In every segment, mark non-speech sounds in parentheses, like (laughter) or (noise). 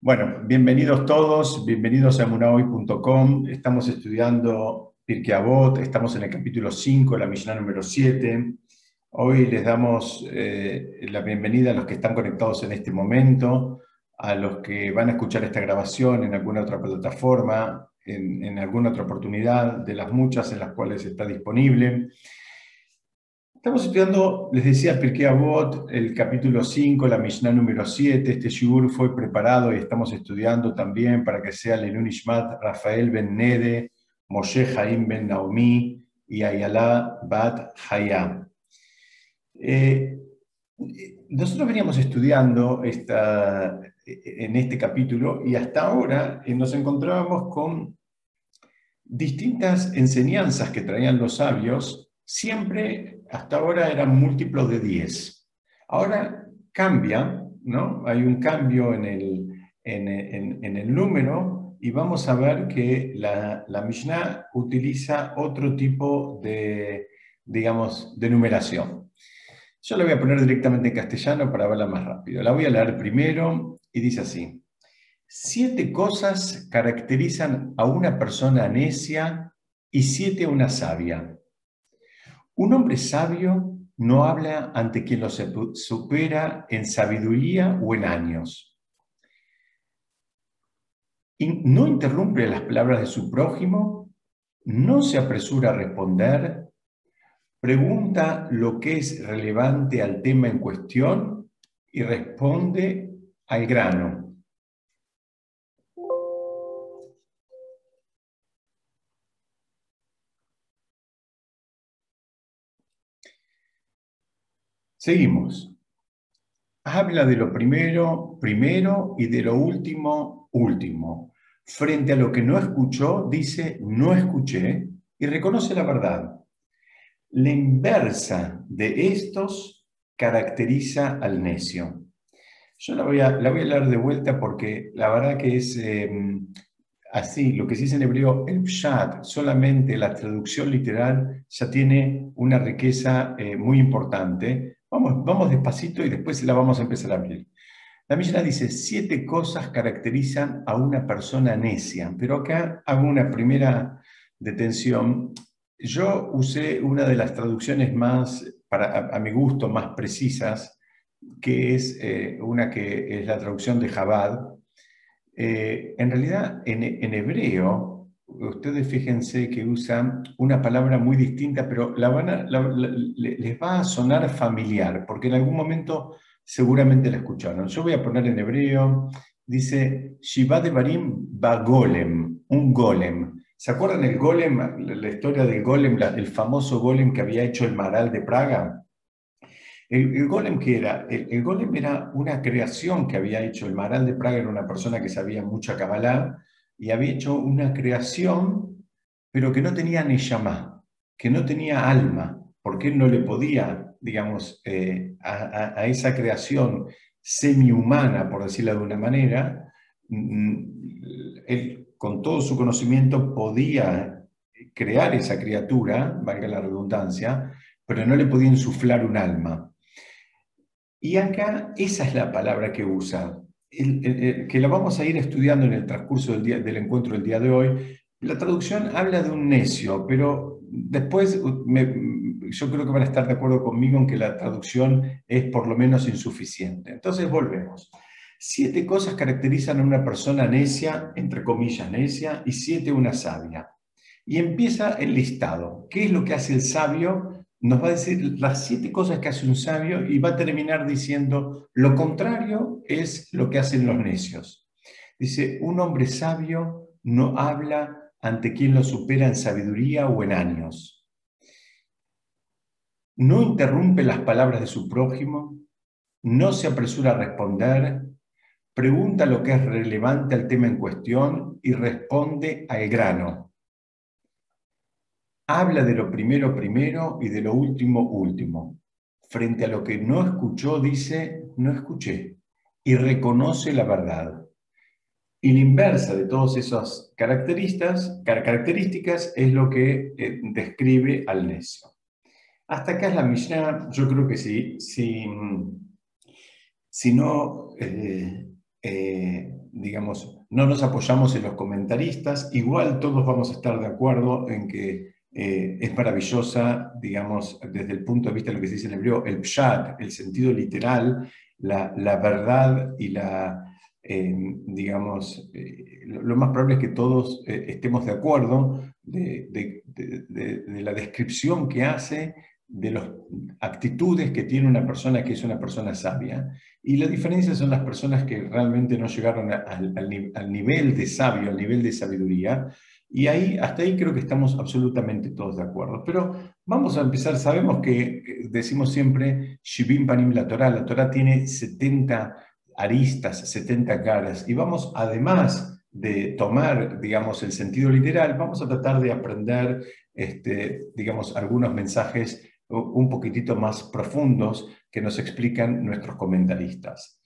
Bueno, bienvenidos todos, bienvenidos a munahoy.com. Estamos estudiando Pirkei Avot, estamos en el capítulo 5, la Mishnah número 7. Hoy les damos eh, la bienvenida a los que están conectados en este momento, a los que van a escuchar esta grabación en alguna otra plataforma, en alguna otra oportunidad, de las muchas en las cuales está disponible. Estamos estudiando, les decía, Pirkei Avot, el capítulo 5, la Mishnah número 7. Este shiur fue preparado y estamos estudiando también para que sea Lenun Ishmat Rafael Ben Nede, Moshe Haim Ben Naomi y Ayala Bat Haya. Eh, nosotros veníamos estudiando esta, en este capítulo y hasta ahora eh, nos encontrábamos con distintas enseñanzas que traían los sabios siempre hasta ahora eran múltiplos de 10. Ahora cambia, ¿no? Hay un cambio en el, en, el número y vamos a ver que la, la, Mishnah utiliza otro tipo de, digamos, de numeración. Yo la voy a poner directamente en castellano para verla más rápido. La voy a leer primero y dice así. Siete cosas caracterizan a una persona necia y siete a una sabia. Un hombre sabio no habla ante quien lo supera en sabiduría o en años. No interrumpe las palabras de su prójimo, no se apresura a responder, pregunta lo que es relevante al tema en cuestión y responde al grano. Seguimos. Habla de lo primero, primero y de lo último, último. Frente a lo que no escuchó, dice no escuché y reconoce la verdad. La inversa de estos caracteriza al necio. Yo la voy a, la voy a leer de vuelta porque la verdad que es em, así, lo que se dice en hebreo, el pshat, solamente la traducción literal ya tiene una riqueza eh, muy importante Vamos, vamos despacito y después la vamos a empezar a abrir. La Mishnah dice, siete cosas caracterizan a una persona necia, pero acá hago una primera detención. Yo usé una de las traducciones más, para, a, mi gusto, más precisas, que es eh, una que es la traducción de Jabad. Eh, en realidad, en, en hebreo, ustedes fíjense que usan una palabra muy distinta, pero la les va a sonar familiar, porque en algún momento seguramente la escucharon. Yo voy a poner en hebreo, dice Shiva de Barim golem, un golem. ¿Se acuerdan el golem, la historia del golem, el famoso golem que había hecho el Maral de Praga? El, golem que era, el, golem era una creación que había hecho el Maral de Praga, era una persona que sabía mucha Kabbalah, y había hecho una creación, pero que no tenía Neshama, que no tenía alma, porque él no le podía, digamos, eh, a, esa creación semi-humana, por decirlo de una manera, mm, él con todo su conocimiento podía crear esa criatura, valga la redundancia, pero no le podía insuflar un alma. Y acá esa es la palabra que usa, que lo vamos a ir estudiando en el transcurso del, día, del encuentro del día de hoy, la traducción habla de un necio, pero después yo creo que van a estar de acuerdo conmigo en que la traducción es por lo menos insuficiente. Entonces volvemos. Siete cosas caracterizan a una persona necia, entre comillas necia, y siete una sabia. Y empieza el listado. ¿Qué es lo que hace el sabio? Nos va a decir las siete cosas que hace un sabio y va a terminar diciendo lo contrario es lo que hacen los necios. Dice, un hombre sabio no habla ante quien lo supera en sabiduría o en años. No interrumpe las palabras de su prójimo, no se apresura a responder, pregunta lo que es relevante al tema en cuestión y responde al grano habla de lo primero primero y de lo último último. Frente a lo que no escuchó, dice, no escuché, y reconoce la verdad. Y la inversa de todas esas características, características es lo que eh, describe al necio. Hasta acá es la Mishnah, yo creo que sí, si, si no, eh, eh, digamos, no nos apoyamos en los comentaristas, igual todos vamos a estar de acuerdo en que eh, es maravillosa, digamos, desde el punto de vista de lo que se dice en hebreo, el pshat, el sentido literal, la, verdad y la, eh, digamos, eh, lo, más probable es que todos estemos de acuerdo de, la descripción que hace de las actitudes que tiene una persona que es una persona sabia. Y la diferencia son las personas que realmente no llegaron al nivel de sabio, al nivel de sabiduría, y ahí, hasta ahí creo que estamos absolutamente todos de acuerdo. Pero vamos a empezar, sabemos que decimos siempre, Shibim Panim la Torah, la Torah tiene 70 aristas, 70 caras, y vamos además de tomar, digamos, el sentido literal, vamos a tratar de aprender, este, digamos, algunos mensajes un poquitito más profundos que nos explican nuestros comentaristas.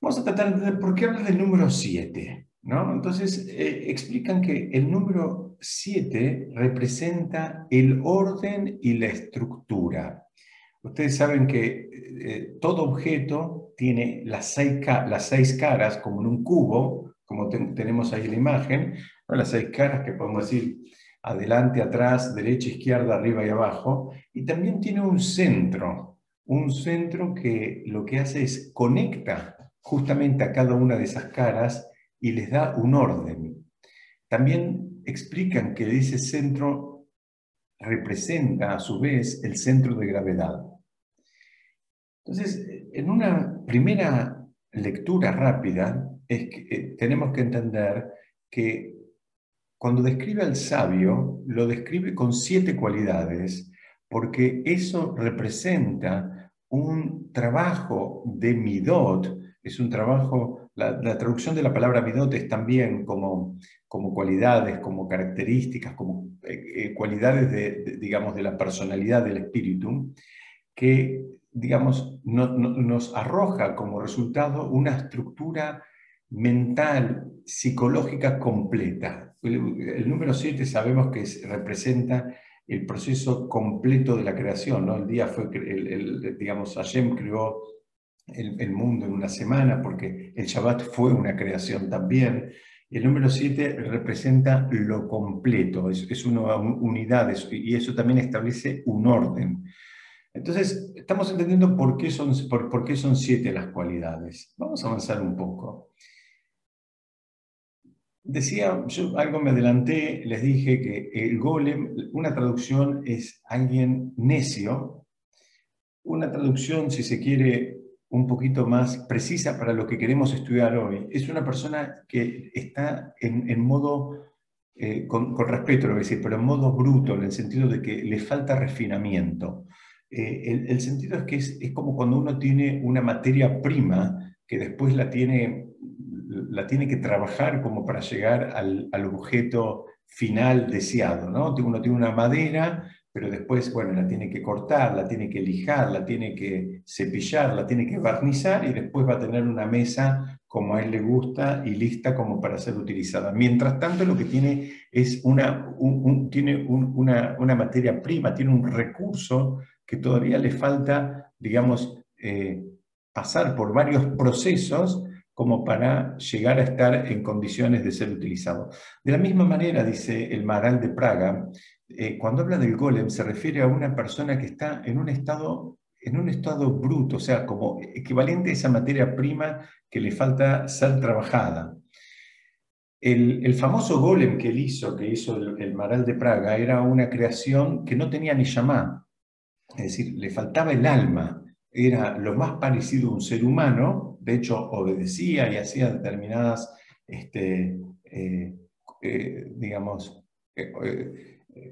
Vamos a tratar de entender por qué habla del número 7. Entonces, eh, explican que el número 7 representa el orden y la estructura. Ustedes saben que eh, todo objeto tiene las seis, las seis, caras, como en un cubo, como tenemos ahí la imagen, las seis caras que podemos decir adelante, atrás, derecha, izquierda, arriba y abajo, y también tiene un centro, un centro que lo que hace es conecta justamente a cada una de esas caras y les da un orden. También explican que ese centro representa a su vez el centro de gravedad. Entonces, en una primera lectura rápida, es que, eh, tenemos que entender que cuando describe al sabio, lo describe con siete cualidades, porque eso representa un trabajo de midot, es un trabajo la, traducción de la palabra midot es también como, como cualidades, como características, como eh, eh, cualidades de, digamos, de la personalidad del espíritu, que digamos, nos arroja como resultado una estructura mental, psicológica completa. El, número 7 sabemos que representa el proceso completo de la creación. ¿no? El día fue, el, digamos, Hashem creó el, mundo en una semana, porque el Shabbat fue una creación también. El número 7 representa lo completo, es, una unidad y eso también establece un orden. Entonces, estamos entendiendo por qué, son, por, qué son siete las cualidades. Vamos a avanzar un poco. Decía, yo algo me adelanté, les dije que el golem, una traducción es alguien necio, una traducción, si se quiere, un poquito más precisa para lo que queremos estudiar hoy. Es una persona que está en, modo, eh, con, respeto lo voy a decir, pero en modo bruto, en el sentido de que le falta refinamiento. Eh, el, sentido es que es, como cuando uno tiene una materia prima que después la tiene, la tiene que trabajar como para llegar al, al objeto final deseado. ¿no? Uno tiene una madera pero después, bueno, la tiene que cortar, la tiene que lijar, la tiene que cepillar, la tiene que barnizar y después va a tener una mesa como a él le gusta y lista como para ser utilizada. Mientras tanto, lo que tiene es una, tiene una, una, materia prima, tiene un recurso que todavía le falta, digamos, eh, pasar por varios procesos como para llegar a estar en condiciones de ser utilizado. De la misma manera, dice el Maral de Praga, eh, cuando habla del golem se refiere a una persona que está en un estado en un estado bruto, o sea, como equivalente a esa materia prima que le falta ser trabajada. El, famoso golem que él hizo, que hizo el, Maral de Praga, era una creación que no tenía ni llamá, es decir, le faltaba el alma, era lo más parecido a un ser humano, de hecho obedecía y hacía determinadas, este, eh, eh, digamos,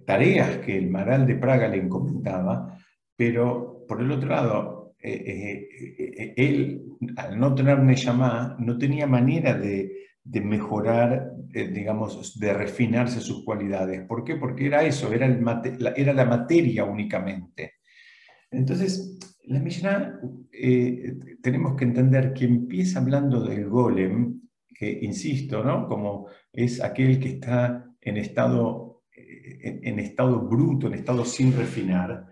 tareas que el Maral de Praga le encomendaba, pero por el otro lado, eh, eh, eh, él, al no tener Neshama, no tenía manera de, mejorar, digamos, de refinarse sus cualidades. ¿Por qué? Porque era eso, era, el la, era la materia únicamente. Entonces, la Mishnah, tenemos que entender que empieza hablando del golem, que insisto, ¿no? Como es aquel que está en estado en, estado bruto, en estado sin refinar,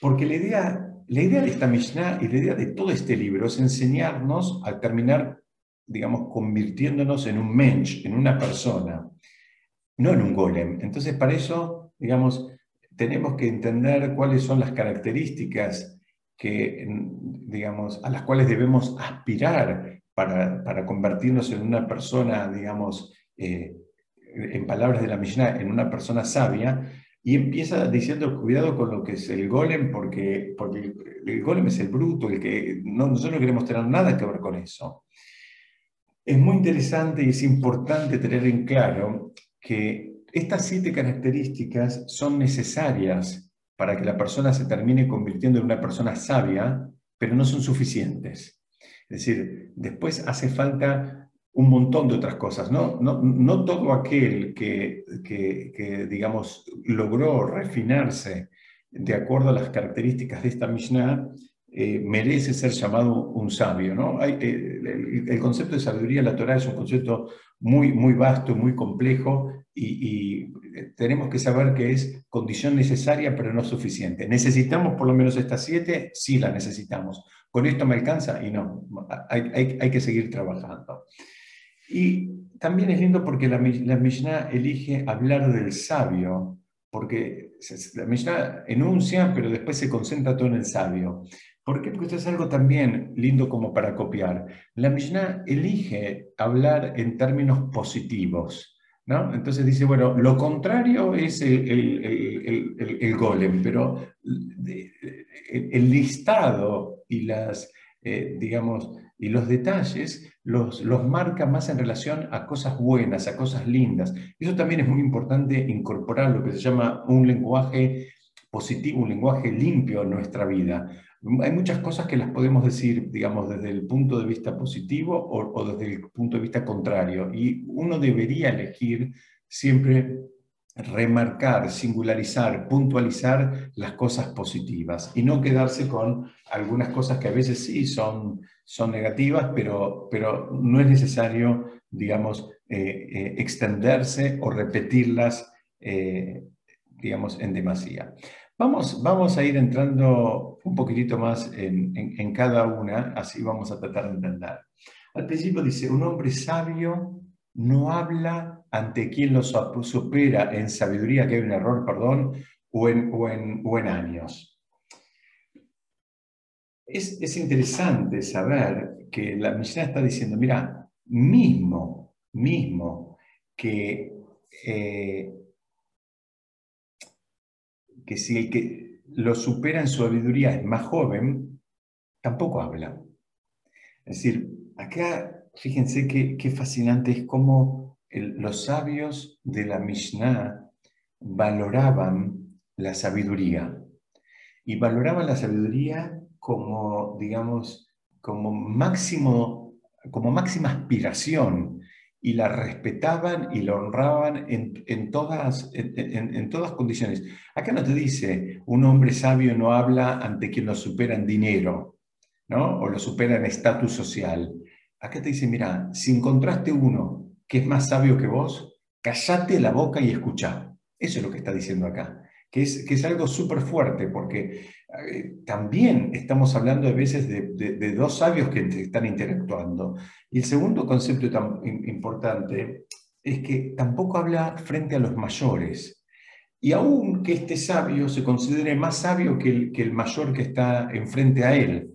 porque la idea, la idea de esta Mishnah y la idea de todo este libro es enseñarnos a terminar digamos, convirtiéndonos en un mensch, en una persona, no en un golem. Entonces, para eso, digamos, tenemos que entender cuáles son las características que, digamos, a las cuales debemos aspirar para, convertirnos en una persona, digamos, eh, en palabras de la Mishnah, en una persona sabia, y empieza diciendo, cuidado con lo que es el golem, porque, porque el golem es el bruto, el que no, nosotros no queremos tener nada que ver con eso. Es muy interesante y es importante tener en claro que estas siete características son necesarias para que la persona se termine convirtiendo en una persona sabia, pero no son suficientes. Es decir, después hace falta un montón de otras cosas. No, no, no todo aquel que, que, digamos, logró refinarse de acuerdo a las características de esta Mishnah eh, merece ser llamado un sabio. ¿no? Hay, eh, el, concepto de sabiduría en la Torah es un concepto muy, muy vasto, muy complejo y, tenemos que saber que es condición necesaria pero no suficiente. ¿Necesitamos por lo menos estas siete? Sí, las necesitamos. ¿Con esto me alcanza? Y no, hay, hay que seguir trabajando. Y también es lindo porque la, la Mishnah elige hablar del sabio, porque la Mishnah enuncia, pero después se concentra todo en el sabio. ¿Por qué? Porque esto es algo también lindo como para copiar. La Mishnah elige hablar en términos positivos. ¿no? Entonces dice, bueno, lo contrario es el, el, el, el golem, pero el, listado y las, eh, digamos, y los detalles los, los marca más en relación a cosas buenas, a cosas lindas. Eso también es muy importante incorporar lo que se llama un lenguaje positivo, un lenguaje limpio en nuestra vida. Hay muchas cosas que las podemos decir, digamos, desde el punto de vista positivo o, o desde el punto de vista contrario. Y uno debería elegir siempre remarcar, singularizar, puntualizar las cosas positivas y no quedarse con algunas cosas que a veces sí son, son negativas, pero, pero no es necesario, digamos, eh, eh, extenderse o repetirlas, eh, digamos, en demasía. Vamos, vamos a ir entrando un poquitito más en, en cada una, así vamos a tratar de entender. Al principio dice, un hombre sabio no habla ante quien lo supera en sabiduría, que hay un error, perdón, o en, o en, años. Es, interesante saber que la Mishnah está diciendo, mira, mismo, mismo que, eh, que si el que lo supera en sabiduría es más joven, tampoco habla. Es decir, acá fíjense qué, fascinante es cómo los sabios de la Mishnah valoraban la sabiduría. Y valoraban la sabiduría como, digamos, como máximo, como máxima aspiración y la respetaban y la honraban en, todas, en, en, todas condiciones. Acá no te dice, un hombre sabio no habla ante quien lo supera en dinero, ¿no? o lo supera en estatus social. Acá te dice, mira, si encontraste uno que es más sabio que vos, callate la boca y escucha. Eso es lo que está diciendo acá, que es, que es algo súper fuerte, porque eh, también estamos hablando a veces de, dos sabios que están interactuando. Y el segundo concepto tan importante es que tampoco habla frente a los mayores. Y aún que este sabio se considere más sabio que el, que el mayor que está enfrente a él.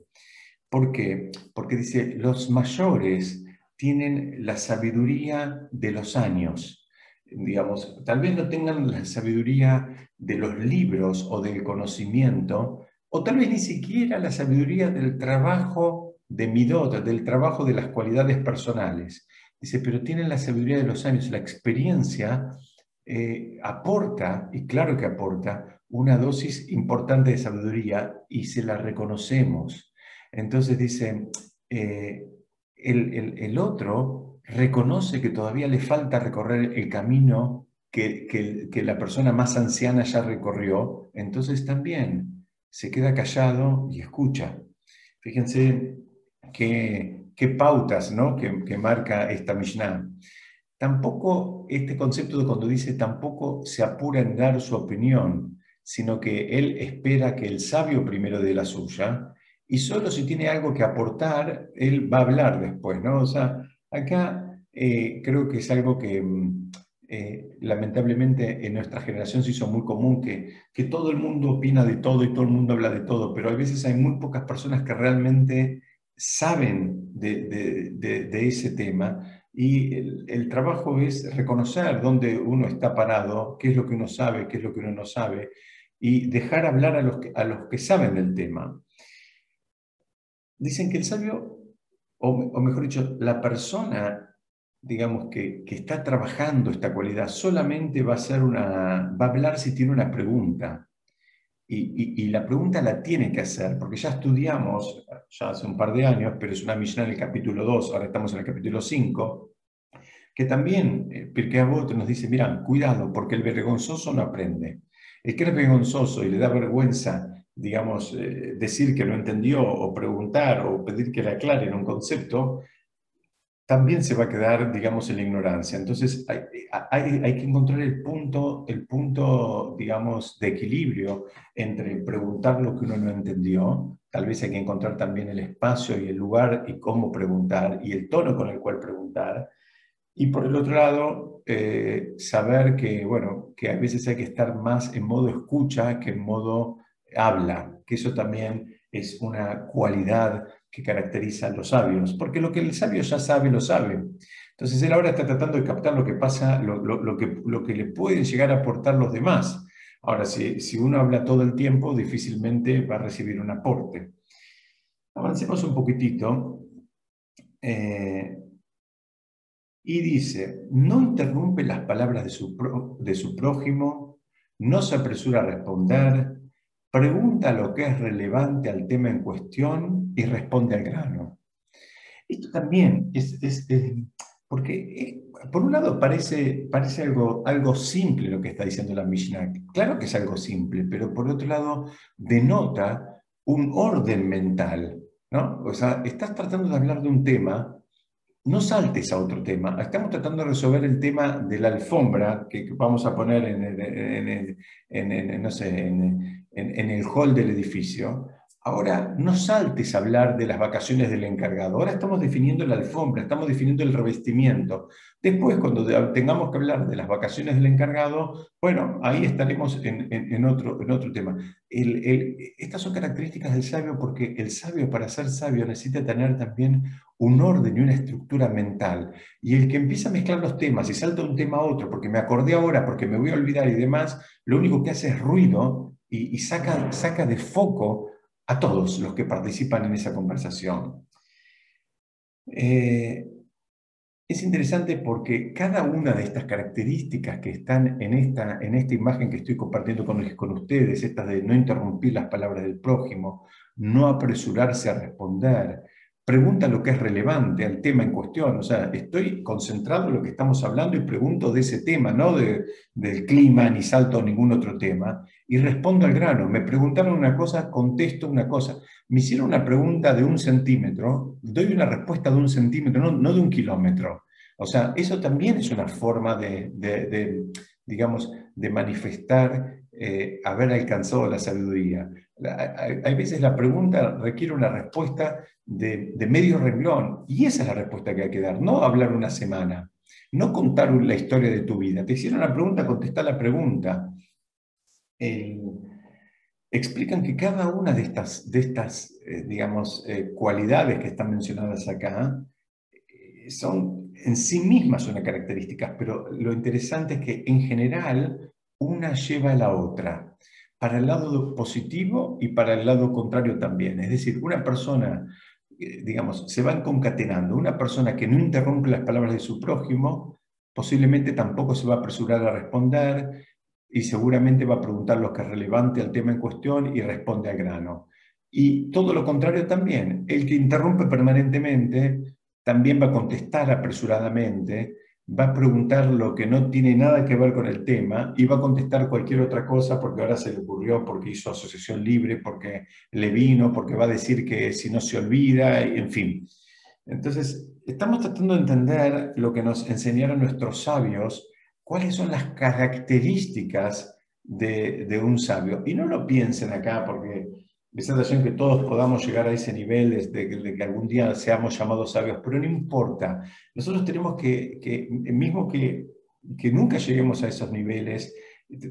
¿Por qué? Porque dice, los mayores tienen la sabiduría de los años. Digamos, tal vez no tengan la sabiduría de los libros o del conocimiento, o tal vez ni siquiera la sabiduría del trabajo de Midot, del trabajo de las cualidades personales. Dice, pero tienen la sabiduría de los años, la experiencia eh, aporta, y claro que aporta, una dosis importante de sabiduría y se la reconocemos. Entonces dice, eh, el, otro reconoce que todavía le falta recorrer el camino que, la persona más anciana ya recorrió, entonces también se queda callado y escucha. Fíjense qué, pautas ¿no? que, que marca esta Mishnah. Tampoco este concepto de cuando dice tampoco se apura en dar su opinión, sino que él espera que el sabio primero dé la suya y solo si tiene algo que aportar, él va a hablar después, ¿no? O sea, Acá eh, creo que es algo que mm, eh, lamentablemente en nuestra generación se hizo muy común que, que todo el mundo opina de todo y todo el mundo habla de todo, pero a veces hay muy pocas personas que realmente saben de, ese tema y el, trabajo es reconocer dónde uno está parado, qué es lo que uno sabe, qué es lo que uno no sabe y dejar hablar a los que, a los que saben del tema. Dicen que el sabio, o, o mejor dicho, la persona digamos, que, que, está trabajando esta cualidad, solamente va a, ser una, va a hablar si tiene una pregunta. Y, y, la pregunta la tiene que hacer, porque ya estudiamos, ya hace un par de años, pero es una misión en el capítulo 2, ahora estamos en el capítulo 5, que también eh, Pirkei Avot nos dice, mira, cuidado, porque el vergonzoso no aprende. El que es vergonzoso y le da vergüenza, digamos, eh, decir que no entendió o preguntar o pedir que le aclaren un concepto, también se va a quedar, digamos, en la ignorancia. Entonces, hay, hay, que encontrar el punto, el punto, digamos, de equilibrio entre preguntar lo que uno no entendió, tal vez hay que encontrar también el espacio y el lugar y cómo preguntar y el tono con el cual preguntar. Y por el otro lado, eh, saber que, bueno, que a veces hay que estar más en modo escucha que en modo habla, que eso también es una cualidad que caracteriza a los sabios, porque lo que el sabio ya sabe, lo sabe. Entonces él ahora está tratando de captar lo que pasa, lo, que, lo que le pueden llegar a aportar los demás. Ahora, si, si uno habla todo el tiempo, difícilmente va a recibir un aporte. Avancemos un poquitito. Eh, y dice, no interrumpe las palabras de su, de su prójimo, no se apresura a responder, pregunta lo que es relevante al tema en cuestión y responde al grano. Esto también es, porque eh, por un lado parece, parece algo, algo simple lo que está diciendo la Mishnah. Claro que es algo simple, pero por otro lado denota un orden mental. ¿no? O sea, estás tratando de hablar de un tema, no saltes a otro tema. Estamos tratando de resolver el tema de la alfombra que vamos a poner en, en, en, el hall del edificio, ahora no saltes a hablar de las vacaciones del encargado, ahora estamos definiendo la alfombra, estamos definiendo el revestimiento. Después, cuando tengamos que hablar de las vacaciones del encargado, bueno, ahí estaremos en, otro, tema. estas son características del sabio porque el sabio, para ser sabio, necesita tener también un orden y una estructura mental. Y el que empieza a mezclar los temas y salta de un tema a otro, porque me acordé ahora, porque me voy a olvidar y demás, lo único que hace es ruido y, saca, saca de foco a todos los que participan en esa conversación. Eh, es interesante porque cada una de estas características que están en esta, en esta imagen que estoy compartiendo con, con ustedes, estas de no interrumpir las palabras del prójimo, no apresurarse a responder, pregunta lo que es relevante al tema en cuestión. O sea, estoy concentrado en lo que estamos hablando y pregunto de ese tema, no de, del clima, ni salto a ningún otro tema, y respondo al grano. Me preguntaron una cosa, contesto una cosa. Me hicieron una pregunta de un centímetro, doy una respuesta de un centímetro, no, de un kilómetro. O sea, eso también es una forma de, digamos, de manifestar eh, haber alcanzado la sabiduría. Hay veces la pregunta requiere una respuesta de, medio renglón y esa es la respuesta que hay que dar, no hablar una semana, no contar la historia de tu vida. Te hicieron una pregunta, contestar la pregunta. explican que cada una de estas, de estas eh, digamos, eh, cualidades que están mencionadas acá son en sí mismas una características, pero lo interesante es que en general una lleva a la otra, para el lado positivo y para el lado contrario también. Es decir, una persona, eh, digamos, se van concatenando. Una persona que no interrumpe las palabras de su prójimo, posiblemente tampoco se va a apresurar a responder y seguramente va a preguntar lo que es relevante al tema en cuestión y responde al grano. Y todo lo contrario también, el que interrumpe permanentemente también va a contestar apresuradamente va a preguntar lo que no tiene nada que ver con el tema y va a contestar cualquier otra cosa porque ahora se le ocurrió, porque hizo asociación libre, porque le vino, porque va a decir que si no se olvida, en fin. Entonces, estamos tratando de entender lo que nos enseñaron nuestros sabios, cuáles son las características de, de un sabio. Y no lo piensen acá porque sensación que todos podamos llegar a ese nivel de, que algún día seamos llamados sabios, pero no importa. Nosotros tenemos que, que mismo que, que nunca lleguemos a esos niveles,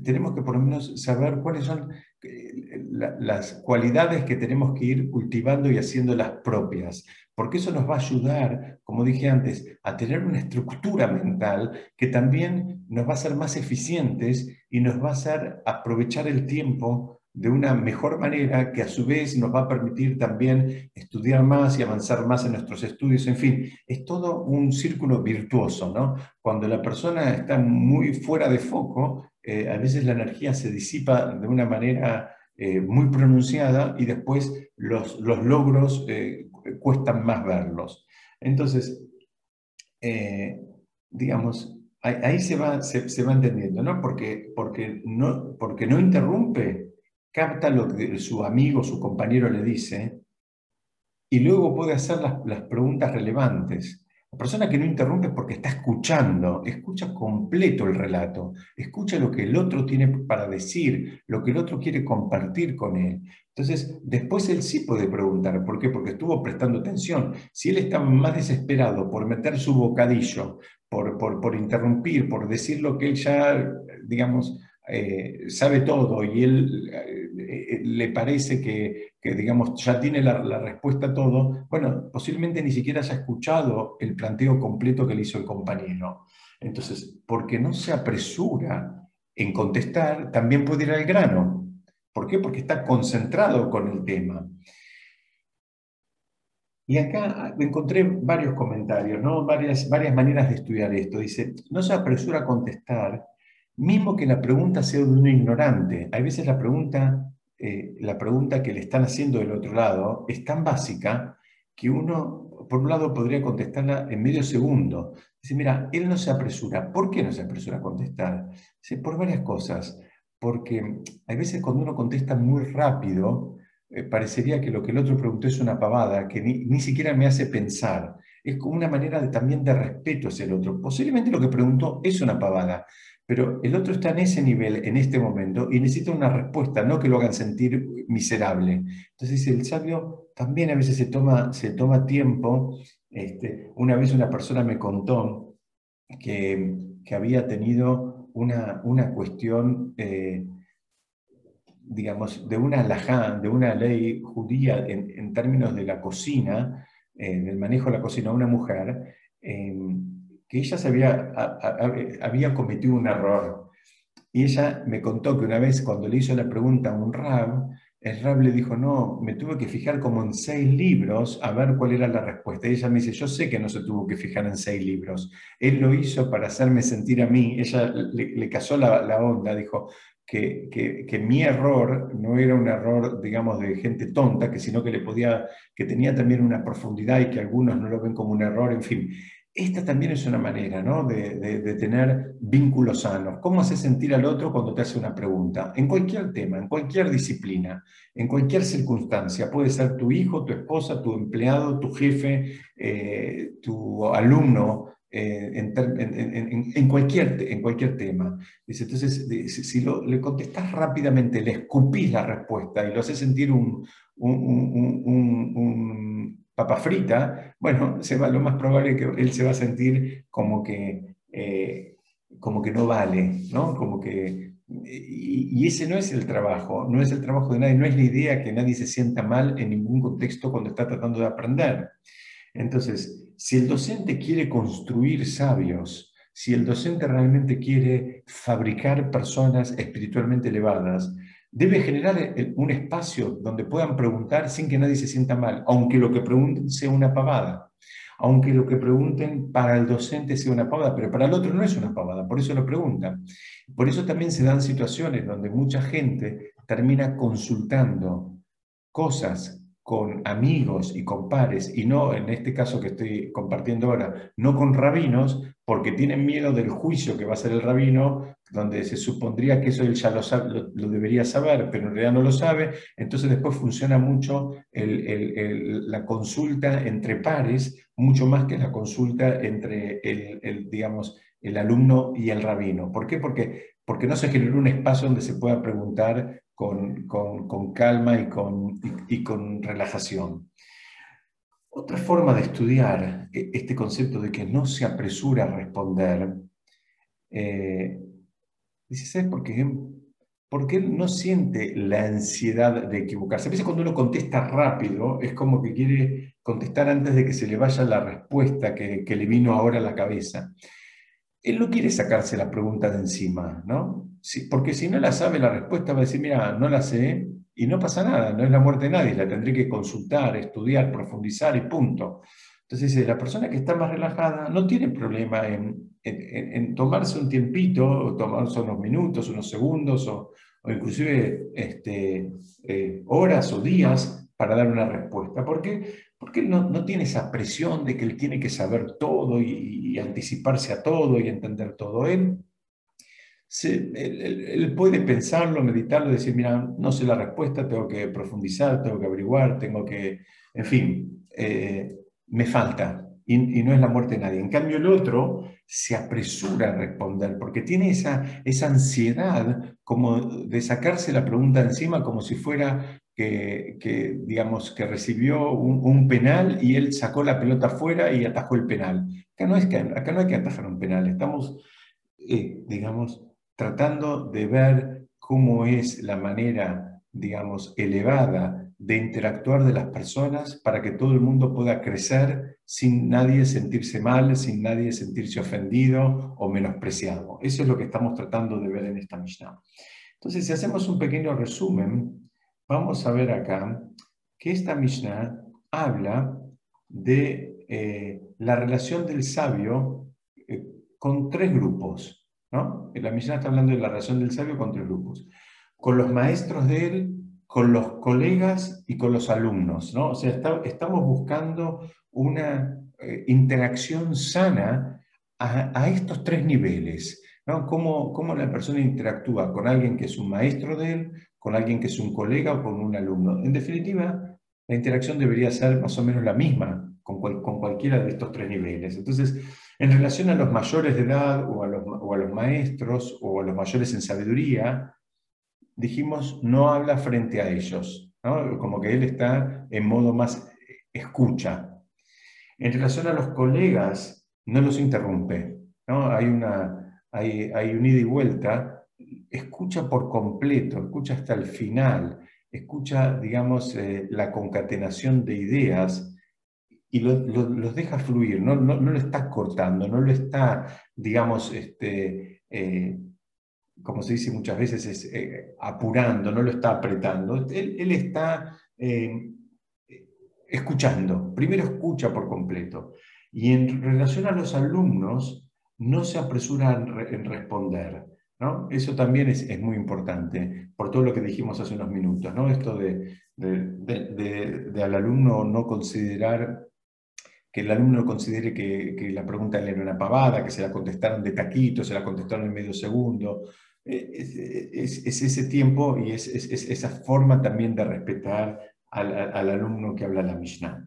tenemos que por lo menos saber cuáles son eh, las cualidades que tenemos que ir cultivando y haciendo las propias, porque eso nos va a ayudar, como dije antes, a tener una estructura mental que también nos va a hacer más eficientes y nos va a hacer aprovechar el tiempo de una mejor manera que a su vez nos va a permitir también estudiar más y avanzar más en nuestros estudios. En fin, es todo un círculo virtuoso, ¿no? Cuando la persona está muy fuera de foco, eh, a veces la energía se disipa de una manera eh, muy pronunciada y después los, los logros eh, cuestan más verlos. Entonces, digamos, ahí, se, va, se, va entendiendo, ¿no? Porque, porque no, porque no interrumpe capta lo que su amigo, su compañero le dice, y luego puede hacer las, preguntas relevantes. La persona que no interrumpe porque está escuchando, escucha completo el relato, escucha lo que el otro tiene para decir, lo que el otro quiere compartir con él. Entonces, después él sí puede preguntar, ¿por qué? Porque estuvo prestando atención. Si él está más desesperado por meter su bocadillo, por, por, por interrumpir, por decir lo que él ya, digamos, eh, sabe todo y él eh, le parece que, digamos, ya tiene la, respuesta a todo, bueno, posiblemente ni siquiera haya escuchado el planteo completo que le hizo el compañero. Entonces, porque no se apresura en contestar, también puede ir al grano. ¿Por qué? Porque está concentrado con el tema. Y acá encontré varios comentarios, ¿no? varias, varias maneras de estudiar esto. Dice, no se apresura a contestar mismo que la pregunta sea de un ignorante. Hay veces la pregunta, eh, la pregunta que le están haciendo del otro lado es tan básica que uno, por un lado, podría contestarla en medio segundo. Dice, mira, él no se apresura. ¿Por qué no se apresura a contestar? Dice, por varias cosas. Porque hay veces cuando uno contesta muy rápido, eh, parecería que lo que el otro preguntó es una pavada, que ni, ni siquiera me hace pensar. Es como una manera de, también de respeto hacia el otro. Posiblemente lo que preguntó es una pavada, pero el otro está en ese nivel en este momento y necesita una respuesta, no que lo hagan sentir miserable. Entonces el sabio también a veces se toma, se toma tiempo. Este, una vez una persona me contó que, que había tenido una, una cuestión, eh, digamos, de una alajá, de una ley judía en, términos de la cocina, eh, del manejo de la cocina una mujer, que ella había, cometido un error. Y ella me contó que una vez cuando le hizo la pregunta a un rab, el rab le dijo, no, me tuve que fijar como en seis libros a ver cuál era la respuesta. Y ella me dice, yo sé que no se tuvo que fijar en seis libros. Él lo hizo para hacerme sentir a mí. Ella le, casó la, la, onda, dijo que, que, que, mi error no era un error, digamos, de gente tonta, que sino que le podía, que tenía también una profundidad y que algunos no lo ven como un error, en fin. Esta también es una manera ¿no? de, tener vínculos sanos. ¿Cómo haces sentir al otro cuando te hace una pregunta? En cualquier tema, en cualquier disciplina, en cualquier circunstancia. Puede ser tu hijo, tu esposa, tu empleado, tu jefe, eh, tu alumno, eh, en, cualquier, en cualquier tema. entonces, si le contestas rápidamente, le escupís la respuesta y lo haces sentir un, un papa frita, bueno, se va, lo más probable es que él se va a sentir como que, eh, como que no vale, ¿no? Como que, y, ese no es el trabajo, no es el trabajo de nadie, no es la idea que nadie se sienta mal en ningún contexto cuando está tratando de aprender. Entonces, si el docente quiere construir sabios, si el docente realmente quiere fabricar personas espiritualmente elevadas, debe generar un espacio donde puedan preguntar sin que nadie se sienta mal, aunque lo que pregunten sea una pavada, aunque lo que pregunten para el docente sea una pavada, pero para el otro no es una pavada, por eso lo preguntan. Por eso también se dan situaciones donde mucha gente termina consultando cosas con amigos y con pares, y no en este caso que estoy compartiendo ahora, no con rabinos, porque tienen miedo del juicio que va a hacer el rabino, donde se supondría que eso él ya lo, debería saber, pero en realidad no lo sabe, entonces después funciona mucho la consulta entre pares, mucho más que la consulta entre el, digamos, el alumno y el rabino. ¿Por qué? Porque, porque no se generó un espacio donde se pueda preguntar con, con, calma y con, y, con relajación. Otra forma de estudiar e, este concepto de que no se apresura a responder, eh, dice, ¿sabes por qué? Porque él no siente la ansiedad de equivocarse. A veces cuando uno contesta rápido, es como que quiere contestar antes de que se le vaya la respuesta que, que le vino ahora a la cabeza. Él no quiere sacarse la pregunta de encima, ¿no? porque si no la sabe la respuesta va a decir, mira, no la sé y no pasa nada, no es la muerte de nadie, la tendré que consultar, estudiar, profundizar y punto. Entonces, la persona que está más relajada no tiene problema en, tomarse un tiempito, o tomarse unos minutos, unos segundos, o, inclusive este, eh, horas o días para dar una respuesta. ¿Por qué? Porque él no, no, tiene esa presión de que él tiene que saber todo y anticiparse a todo y entender todo. Él él, puede pensarlo, meditarlo, decir, mira, no sé la respuesta, tengo que profundizar, tengo que averiguar, tengo que, en fin, eh, me falta. Y, no es la muerte de nadie. En cambio, el otro se apresura a responder porque tiene esa, esa ansiedad como de sacarse la pregunta encima como si fuera que, digamos, que recibió un, penal y él sacó la pelota afuera y atajó el penal. Acá no, es que, acá no hay que atajar un penal, estamos, eh, digamos, tratando de ver cómo es la manera, digamos, elevada de interactuar de las personas para que todo el mundo pueda crecer sin nadie sentirse mal, sin nadie sentirse ofendido o menospreciado. Eso es lo que estamos tratando de ver en esta Mishnah. Entonces, si hacemos un pequeño resumen, vamos a ver acá que esta Mishnah habla de eh, la relación del sabio eh, con tres grupos. La Mishnah está hablando de la relación del sabio con tres grupos. Con los maestros de él, con los colegas y con los alumnos, ¿no? O sea, estamos buscando una eh, interacción sana a, estos tres niveles, ¿no? Cómo, la persona interactúa con alguien que es un maestro de él, con alguien que es un colega o con un alumno. En definitiva, la interacción debería ser más o menos la misma con, con cualquiera de estos tres niveles. Entonces, en relación a los mayores de edad o a los, maestros o a los mayores en sabiduría, dijimos, no habla frente a ellos, como que él está en modo más escucha. En relación a los colegas, no los interrumpe, ¿no? hay, una, hay, un ida y vuelta, escucha por completo, escucha hasta el final, escucha, digamos, eh, la concatenación de ideas y los deja fluir, no, no, no, lo está cortando, no lo está, digamos, este, eh, como se dice muchas veces, es, eh, apurando, no lo está apretando. Él, está eh, escuchando, primero escucha por completo. Y en relación a los alumnos, no se apresura en, responder. ¿no? Eso también es, es, muy importante, por todo lo que dijimos hace unos minutos, ¿no? esto de, de, de al alumno no considerar que el alumno considere que, la pregunta era una pavada, que se la contestaron de taquito, se la contestaron en medio segundo. Eh, es, ese tiempo y es, esa forma también de respetar al, alumno que habla la Mishnah.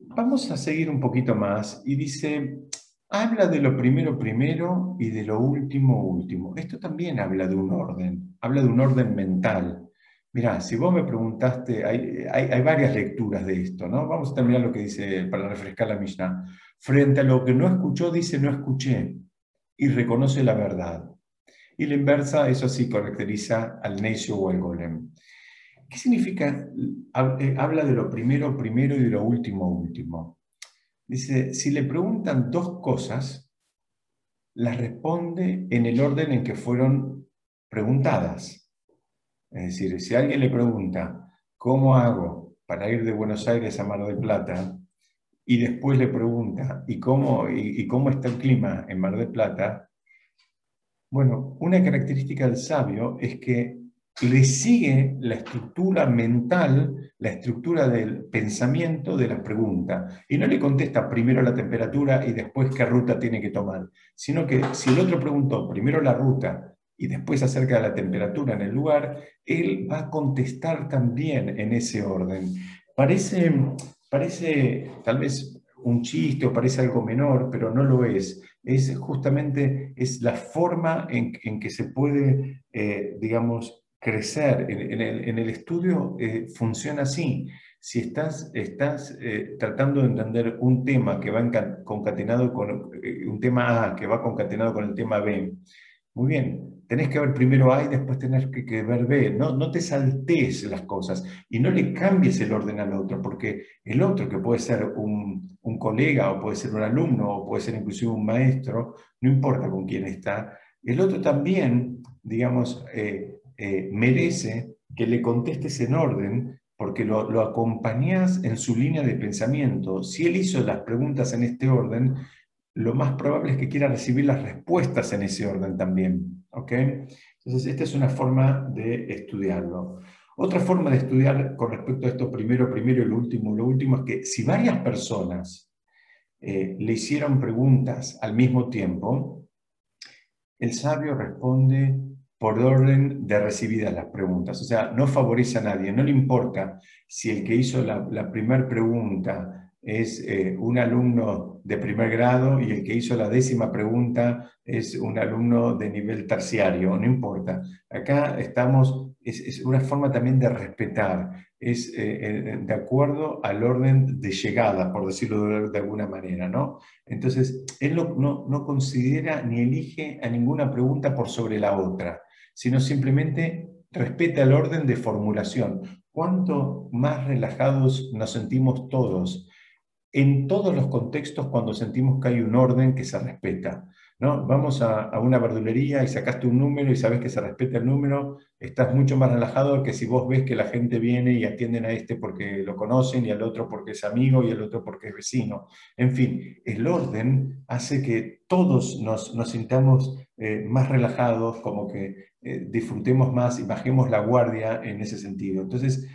Vamos a seguir un poquito más y dice, habla de lo primero primero y de lo último último. Esto también habla de un orden, habla de un orden mental. Mirá, si vos me preguntaste, hay, varias lecturas de esto, ¿no? Vamos a terminar lo que dice, para refrescar la Mishnah. Frente a lo que no escuchó, dice no escuché y reconoce la verdad. Y la inversa, eso sí caracteriza al necio o al golem. ¿Qué significa? Eh, habla de lo primero primero y de lo último último. Dice, si le preguntan dos cosas, las responde en el orden en que fueron preguntadas. Es decir, si alguien le pregunta, ¿cómo hago para ir de Buenos Aires a Mar del Plata? Y después le pregunta, ¿y cómo, y, cómo está el clima en Mar del Plata? Bueno, una característica del sabio es que le sigue la estructura mental, la estructura del pensamiento de la pregunta. Y no le contesta primero la temperatura y después qué ruta tiene que tomar, sino que si el otro preguntó primero la ruta y después acerca de la temperatura en el lugar, él va a contestar también en ese orden. Parece, parece tal vez un chiste o parece algo menor, pero no lo es. Es justamente es la forma en, que se puede, eh, digamos, crecer. En, el, estudio eh, funciona así. Si estás, estás eh, tratando de entender un tema que va concatenado con un tema A que va concatenado con el tema B, muy bien, tenés que ver primero A y después tenés que, ver B. No, no te saltes las cosas y no le cambies el orden al otro, porque el otro, que puede ser un, un, colega o puede ser un alumno o puede ser inclusive un maestro, no importa con quién está, el otro también, digamos, eh, eh, merece que le contestes en orden porque lo, lo acompañás en su línea de pensamiento. Si él hizo las preguntas en este orden, lo más probable es que quiera recibir las respuestas en ese orden también. ¿ok? Entonces, esta es una forma de estudiarlo. Otra forma de estudiar con respecto a esto primero, primero y lo último, lo último es que si varias personas eh, le hicieron preguntas al mismo tiempo, el sabio responde por orden de recibidas las preguntas. O sea, no favorece a nadie, no le importa si el que hizo la, la primera pregunta es eh, un alumno de primer grado y el que hizo la décima pregunta es un alumno de nivel terciario, no importa. Acá estamos, es, una forma también de respetar, es eh, de acuerdo al orden de llegada, por decirlo de, alguna manera, ¿no? Entonces, él no, no considera ni elige a ninguna pregunta por sobre la otra, sino simplemente respeta el orden de formulación. Cuanto más relajados nos sentimos todos en todos los contextos cuando sentimos que hay un orden que se respeta. ¿no? Vamos a, una verdulería y sacaste un número y sabes que se respeta el número, estás mucho más relajado que si vos ves que la gente viene y atienden a este porque lo conocen y al otro porque es amigo y al otro porque es vecino. En fin, el orden hace que todos nos, nos sintamos eh, más relajados, como que eh, disfrutemos más y bajemos la guardia en ese sentido. Entonces,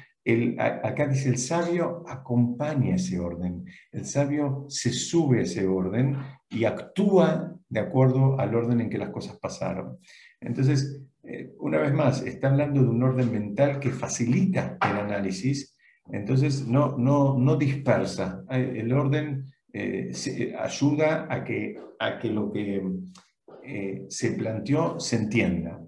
acá dice el sabio acompaña ese orden, el sabio se sube a ese orden y actúa de acuerdo al orden en que las cosas pasaron. Entonces, eh, una vez más, está hablando de un orden mental que facilita el análisis, entonces no, no, no dispersa. Eh, el orden eh, ayuda a que, a que lo que se planteó se entienda.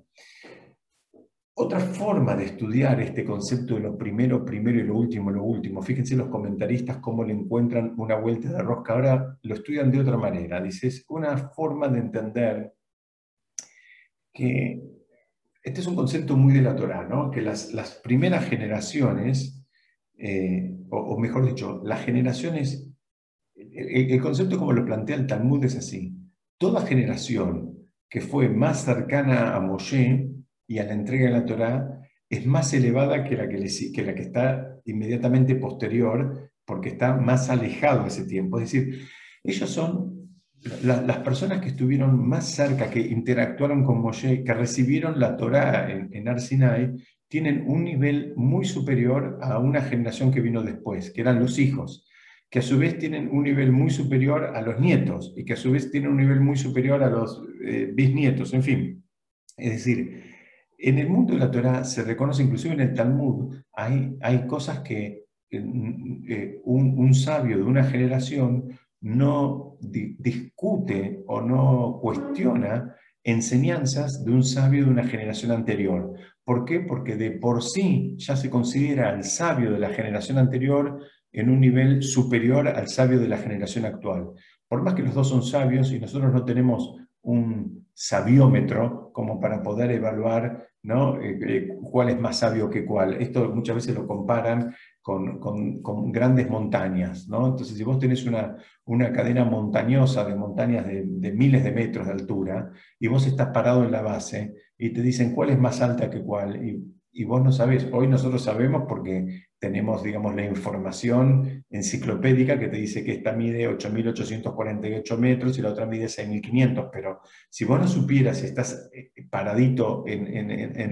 Otra forma de estudiar este concepto de lo primero, primero y lo último, lo último, fíjense los comentaristas cómo le encuentran una vuelta de rosca, ahora lo estudian de otra manera, dice, una forma de entender que este es un concepto muy de la Torah, ¿no? que las, las primeras generaciones, eh, o, mejor dicho, las generaciones, el, el concepto como lo plantea el Talmud es así, toda generación que fue más cercana a Moshe, y a la entrega de la Torá es más elevada que la que, la que está inmediatamente posterior, porque está más alejado ese tiempo. Es decir, ellos son las personas que estuvieron más cerca, que interactuaron con Moshe, que recibieron la Torá en, en Arsinai, tienen un nivel muy superior a una generación que vino después, que eran los hijos, que a su vez tienen un nivel muy superior a los nietos y que a su vez tienen un nivel muy superior a los eh, bisnietos, en fin. Es decir, en el mundo de la Torah se reconoce, inclusive en el Talmud, hay, hay cosas que eh, un, sabio de una generación no discute o no cuestiona enseñanzas de un sabio de una generación anterior. ¿Por qué? Porque de por sí ya se considera al sabio de la generación anterior en un nivel superior al sabio de la generación actual. Por más que los dos son sabios y nosotros no tenemos un sabiómetro como para poder evaluar ¿no? Eh, eh, cuál es más sabio que cuál. Esto muchas veces lo comparan con, con, grandes montañas. ¿no? Entonces, si vos tenés una, una cadena montañosa de montañas de, de, miles de metros de altura y vos estás parado en la base y te dicen cuál es más alta que cuál, y, y vos no sabés, hoy nosotros sabemos porque tenemos, digamos, la información enciclopédica que te dice que esta mide 8.848 metros y la otra mide 6.500, pero si vos no supieras si estás eh, paradito en, en,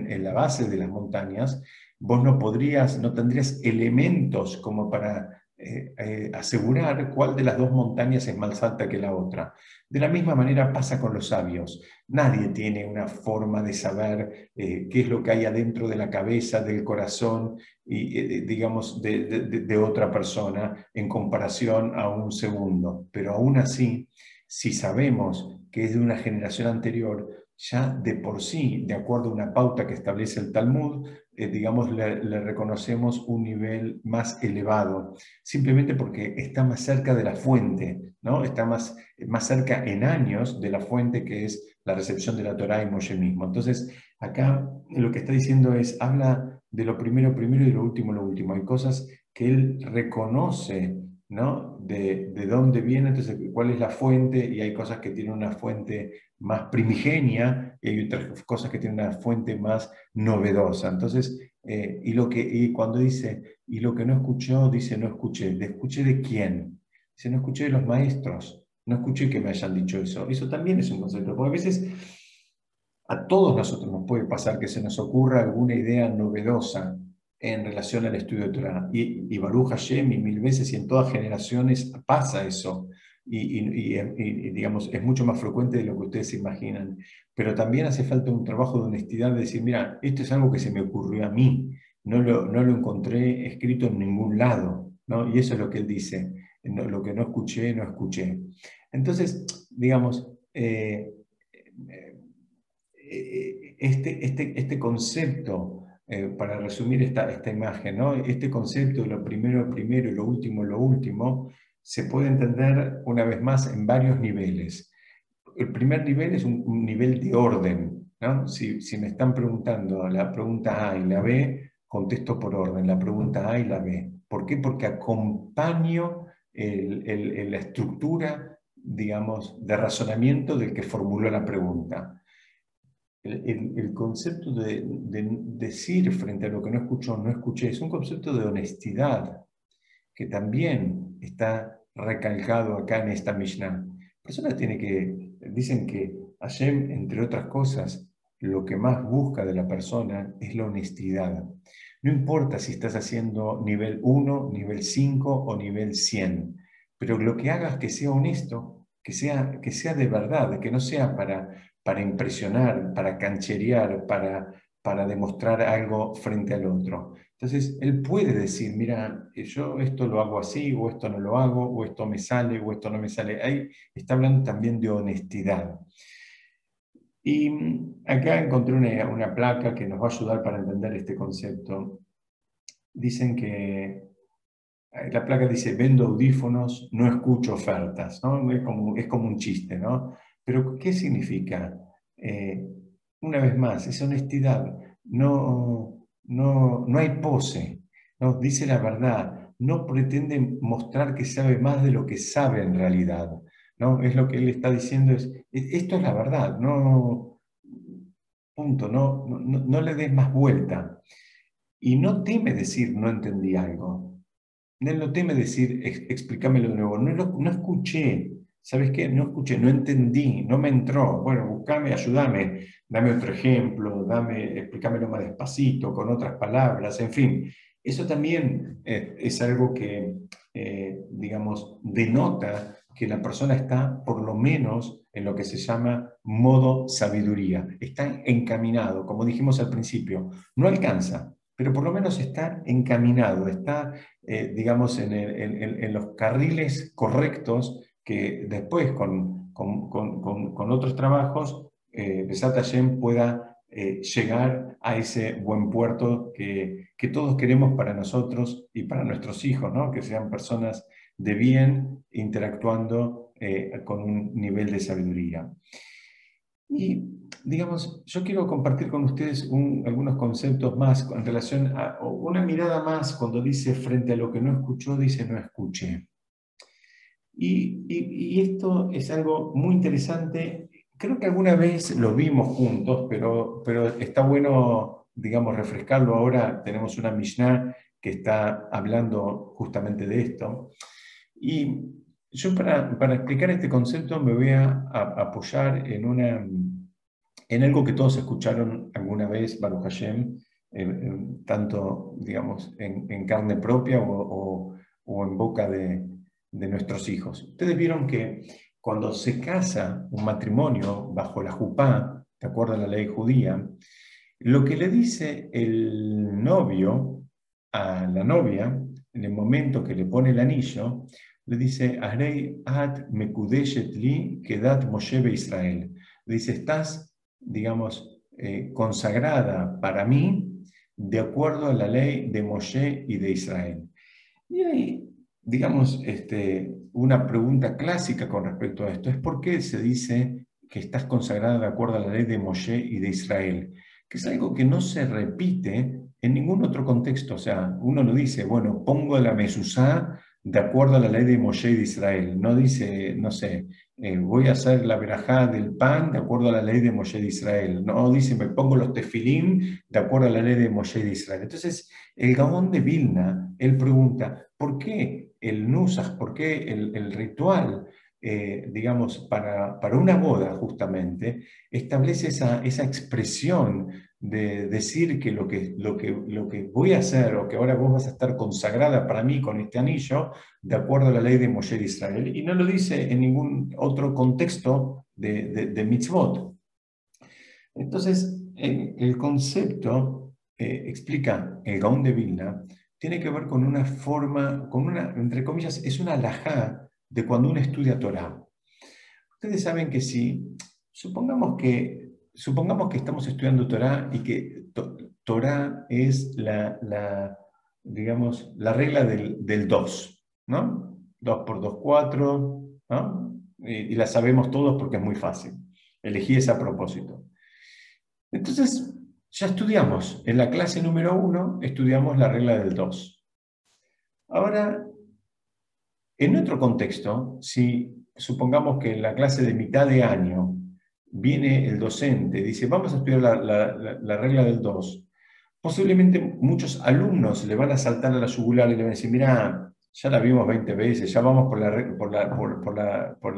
en, la base de las montañas, vos no podrías, no tendrías elementos como para eh, eh, asegurar cuál de las dos montañas es más alta que la otra. De la misma manera pasa con los sabios. Nadie tiene una forma de saber eh, qué es lo que hay adentro de la cabeza, del corazón y, digamos, de, de, otra persona en comparación a un segundo. Pero aún así, si sabemos que es de una generación anterior, ya de por sí, de acuerdo a una pauta que establece el Talmud, eh, digamos, le, reconocemos un nivel más elevado, simplemente porque está más cerca de la fuente, ¿no? está más, más cerca en años de la fuente que es la recepción de la Torah y Moshe mismo. Entonces, acá lo que está diciendo es, habla de lo primero primero y de lo último lo último. Hay cosas que él reconoce ¿no? De, de, dónde viene, entonces cuál es la fuente, y hay cosas que tienen una fuente más primigenia y hay otras cosas que tienen una fuente más novedosa. Entonces, eh, y, lo que, y cuando dice, y lo que no escuchó, dice, no escuché. ¿De escuché de quién? Dice, no escuché de los maestros, no escuché que me hayan dicho eso. Eso también es un concepto, porque a veces a todos nosotros nos puede pasar que se nos ocurra alguna idea novedosa en relación al estudio de Torah. Y, y Baruch Hashem, y mil veces y en todas generaciones pasa eso. Y, digamos, es mucho más frecuente de lo que ustedes se imaginan. Pero también hace falta un trabajo de honestidad de decir, mira, esto es algo que se me ocurrió a mí, no lo, no lo encontré escrito en ningún lado. ¿no? Y eso es lo que él dice, lo que no escuché, no escuché. Entonces, digamos, eh, eh, este, este, este concepto eh, para resumir esta, esta imagen, ¿no? este concepto lo primero primero y lo último lo último, se puede entender una vez más en varios niveles. El primer nivel es un, nivel de orden. Si, me están preguntando la pregunta A y la B, contesto por orden, la pregunta A y la B. ¿Por qué? Porque acompaño el, la estructura, digamos, de razonamiento del que formuló la pregunta el, concepto de, decir frente a lo que no escuchó, no escuché, es un concepto de honestidad que también está recalcado acá en esta Mishnah. Personas tiene que, dicen que Hashem, entre otras cosas, lo que más busca de la persona es la honestidad. No importa si estás haciendo nivel 1, nivel 5 o nivel 100, pero lo que hagas que sea honesto, que sea, que sea de verdad, que no sea para para impresionar, para cancherear, para, para demostrar algo frente al otro. Entonces, él puede decir, mira, yo esto lo hago así, o esto no lo hago, o esto me sale, o esto no me sale. Ahí está hablando también de honestidad. Y acá encontré una, una placa que nos va a ayudar para entender este concepto. Dicen que la placa dice, vendo audífonos, no escucho ofertas, ¿no? Es como, es como un chiste, ¿no? Pero ¿qué significa? Eh, una vez más, esa honestidad. No, no, no hay pose, ¿no? dice la verdad, no pretende mostrar que sabe más de lo que sabe en realidad. ¿no? Es lo que él está diciendo, es, esto es la verdad, no, punto, no, no, le des más vuelta. Y no teme decir no entendí algo. No teme decir explícamelo de nuevo, no, no escuché, ¿sabes qué? No escuché, no entendí, no me entró. Bueno, buscame, ayúdame, dame otro ejemplo, dame, explícamelo más despacito, con otras palabras, en fin. Eso también eh, es algo que, eh, digamos, denota que la persona está por lo menos en lo que se llama modo sabiduría. Está encaminado, como dijimos al principio, no alcanza, pero por lo menos está encaminado, está, eh, digamos, en, en, los carriles correctos que después con, con, con, con otros trabajos eh, Besat pueda eh, llegar a ese buen puerto que, que, todos queremos para nosotros y para nuestros hijos, ¿no? que sean personas de bien interactuando eh, con un nivel de sabiduría. Y, digamos, yo quiero compartir con ustedes algunos conceptos más en relación a una mirada más cuando dice frente a lo que no escuchó, dice no escuché. Y, esto es algo muy interesante. Creo que alguna vez lo vimos juntos, pero, pero está bueno, digamos, refrescarlo ahora. Tenemos una Mishnah que está hablando justamente de esto. Y yo para, para explicar este concepto me voy a, apoyar en, una, en algo que todos escucharon alguna vez, Baruch Hashem, tanto, digamos, en, carne propia o o en boca de, de nuestros hijos. Ustedes vieron que cuando se casa un matrimonio bajo la jupá, de acuerdo a la ley judía, lo que le dice el novio a la novia, en el momento que le pone el anillo, le dice, Arei ad mekudeshet li kedat Moshe Israel. Dice, estás, digamos, eh, consagrada para mí de acuerdo a la ley de Moshe y de Israel. Y hay, digamos, este, una pregunta clásica con respecto a esto, es por qué se dice que estás consagrada de acuerdo a la ley de Moshe y de Israel, que es algo que no se repite en ningún otro contexto. O sea, uno no dice, bueno, pongo la mesusá de acuerdo a la ley de Moshe de Israel. No dice, no sé, eh, voy a hacer la verajá del pan de acuerdo a la ley de Moshe de Israel. No dice, me pongo los tefilín de acuerdo a la ley de Moshe de Israel. Entonces, el Gaón de Vilna, él pregunta, ¿por qué el Nusach, por qué el ritual eh, digamos, para, para, una boda justamente, establece esa, esa expresión de decir que lo, que lo que lo que voy a hacer o que ahora vos vas a estar consagrada para mí con este anillo, de acuerdo a la ley de Moshe de Israel. Y no lo dice en ningún otro contexto de, de, mitzvot. Entonces, el concepto, eh, explica el Gaón de Vilna, tiene que ver con una forma, con una, entre comillas, es una alajá de cuando uno estudia Torah. Ustedes saben que si, supongamos que, supongamos que estamos estudiando Torah y que Torah es la, digamos, la regla del 2, ¿no? 2 por 2, 4, ¿no? Y, y, la sabemos todos porque es muy fácil. Elegí esa a propósito. Entonces, ya estudiamos. En la clase número 1 estudiamos la regla del 2. Ahora en otro contexto, si supongamos que en la clase de mitad de año viene el docente, dice, vamos a estudiar la, regla del 2, posiblemente muchos alumnos le van a saltar a la yugular y le van a decir, mira, ya la vimos 20 veces, ya vamos por la, por la, por, la, por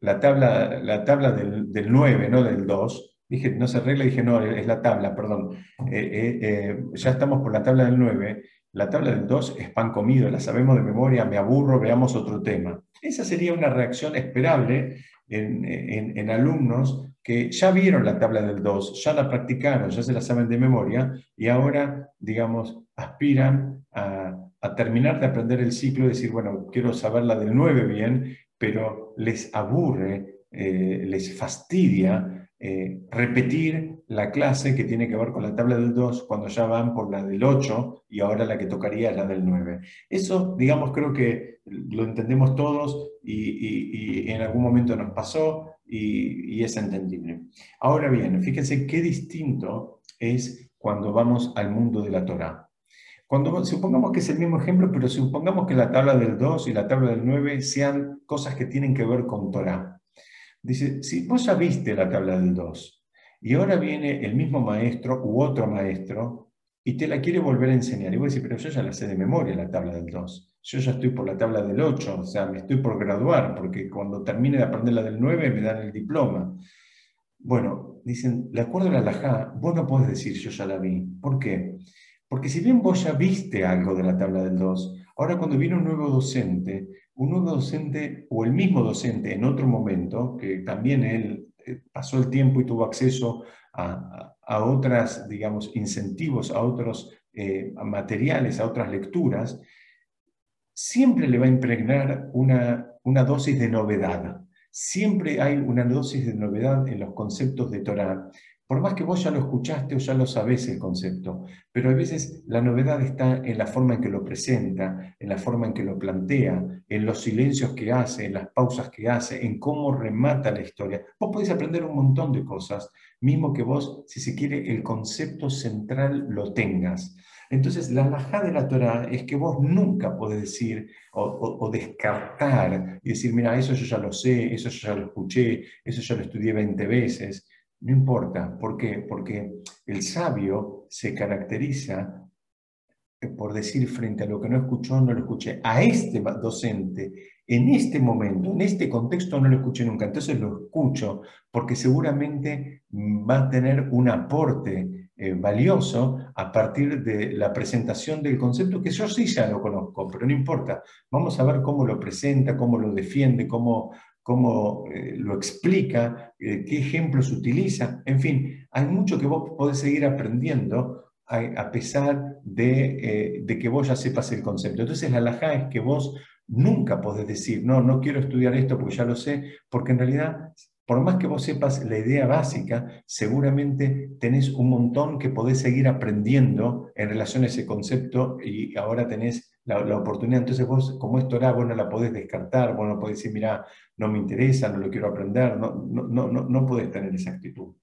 la, tabla, la tabla del, del 9, no del 2. Dije, no se arregla, dije, no, es la tabla, perdón. Eh, eh, eh, ya estamos por la tabla del 9 la tabla del 2 es pan comido, la sabemos de memoria, me aburro, veamos otro tema. Esa sería una reacción esperable en, alumnos que ya vieron la tabla del 2, ya la practicaron, ya se la saben de memoria y ahora, digamos, aspiran a, terminar de aprender el ciclo y decir, bueno, quiero saber la del 9 bien, pero les aburre, les fastidia eh, repetir la clase que tiene que ver con la tabla del 2 cuando ya van por la del 8 y ahora la que tocaría es la del 9. Eso, digamos, creo que lo entendemos todos y, en algún momento nos pasó y, es entendible. Ahora bien, fíjense qué distinto es cuando vamos al mundo de la Torah. Cuando supongamos que es el mismo ejemplo, pero supongamos que la tabla del 2 y la tabla del 9 sean cosas que tienen que ver con Torah. Dice, si vos ya viste la tabla del 2 y ahora viene el mismo maestro u otro maestro y te la quiere volver a enseñar, y vos decís, pero yo ya la sé de memoria la tabla del 2, yo ya estoy por la tabla del 8, o sea, me estoy por graduar, porque cuando termine de aprender la del 9 me dan el diploma. Bueno, dicen, de acuerdo a la alajá, vos no podés decir yo ya la vi. ¿Por qué? Porque si bien vos ya viste algo de la tabla del 2, ahora cuando viene un nuevo docente, un nuevo docente o el mismo docente en otro momento, que también él eh, pasó el tiempo y tuvo acceso a, otras, digamos, incentivos, a otros eh, materiales, a otras lecturas, siempre le va a impregnar una, una dosis de novedad. Siempre hay una dosis de novedad en los conceptos de Torah, por más que vos ya lo escuchaste o ya lo sabés el concepto, pero a veces la novedad está en la forma en que lo presenta, en la forma en que lo plantea, en los silencios que hace, en las pausas que hace, en cómo remata la historia. Vos podés aprender un montón de cosas, mismo que vos, si se quiere, el concepto central lo tengas. Entonces, la alajá de la Torah es que vos nunca podés decir o, o, descartar y decir, mira, eso yo ya lo sé, eso yo ya lo escuché, eso ya lo estudié 20 veces. No importa, ¿por qué? Porque el sabio se caracteriza por decir frente a lo que no escuchó, no lo escuché. A este docente, en este momento, en este contexto, no lo escuché nunca. Entonces lo escucho porque seguramente va a tener un aporte eh, valioso a partir de la presentación del concepto que yo sí ya lo conozco, pero no importa. Vamos a ver cómo lo presenta, cómo lo defiende, cómo, cómo eh, lo explica, eh, qué ejemplos utiliza. En fin, hay mucho que vos podés seguir aprendiendo a, pesar de, de, que vos ya sepas el concepto. Entonces la alajá es que vos nunca podés decir, no, no quiero estudiar esto porque ya lo sé, porque en realidad por más que vos sepas la idea básica, seguramente tenés un montón que podés seguir aprendiendo en relación a ese concepto y ahora tenés la, oportunidad. Entonces vos, como es Torah, vos no la podés descartar, vos no podés decir, mira, no me interesa, no lo quiero aprender, no, no, no, no podés tener esa actitud.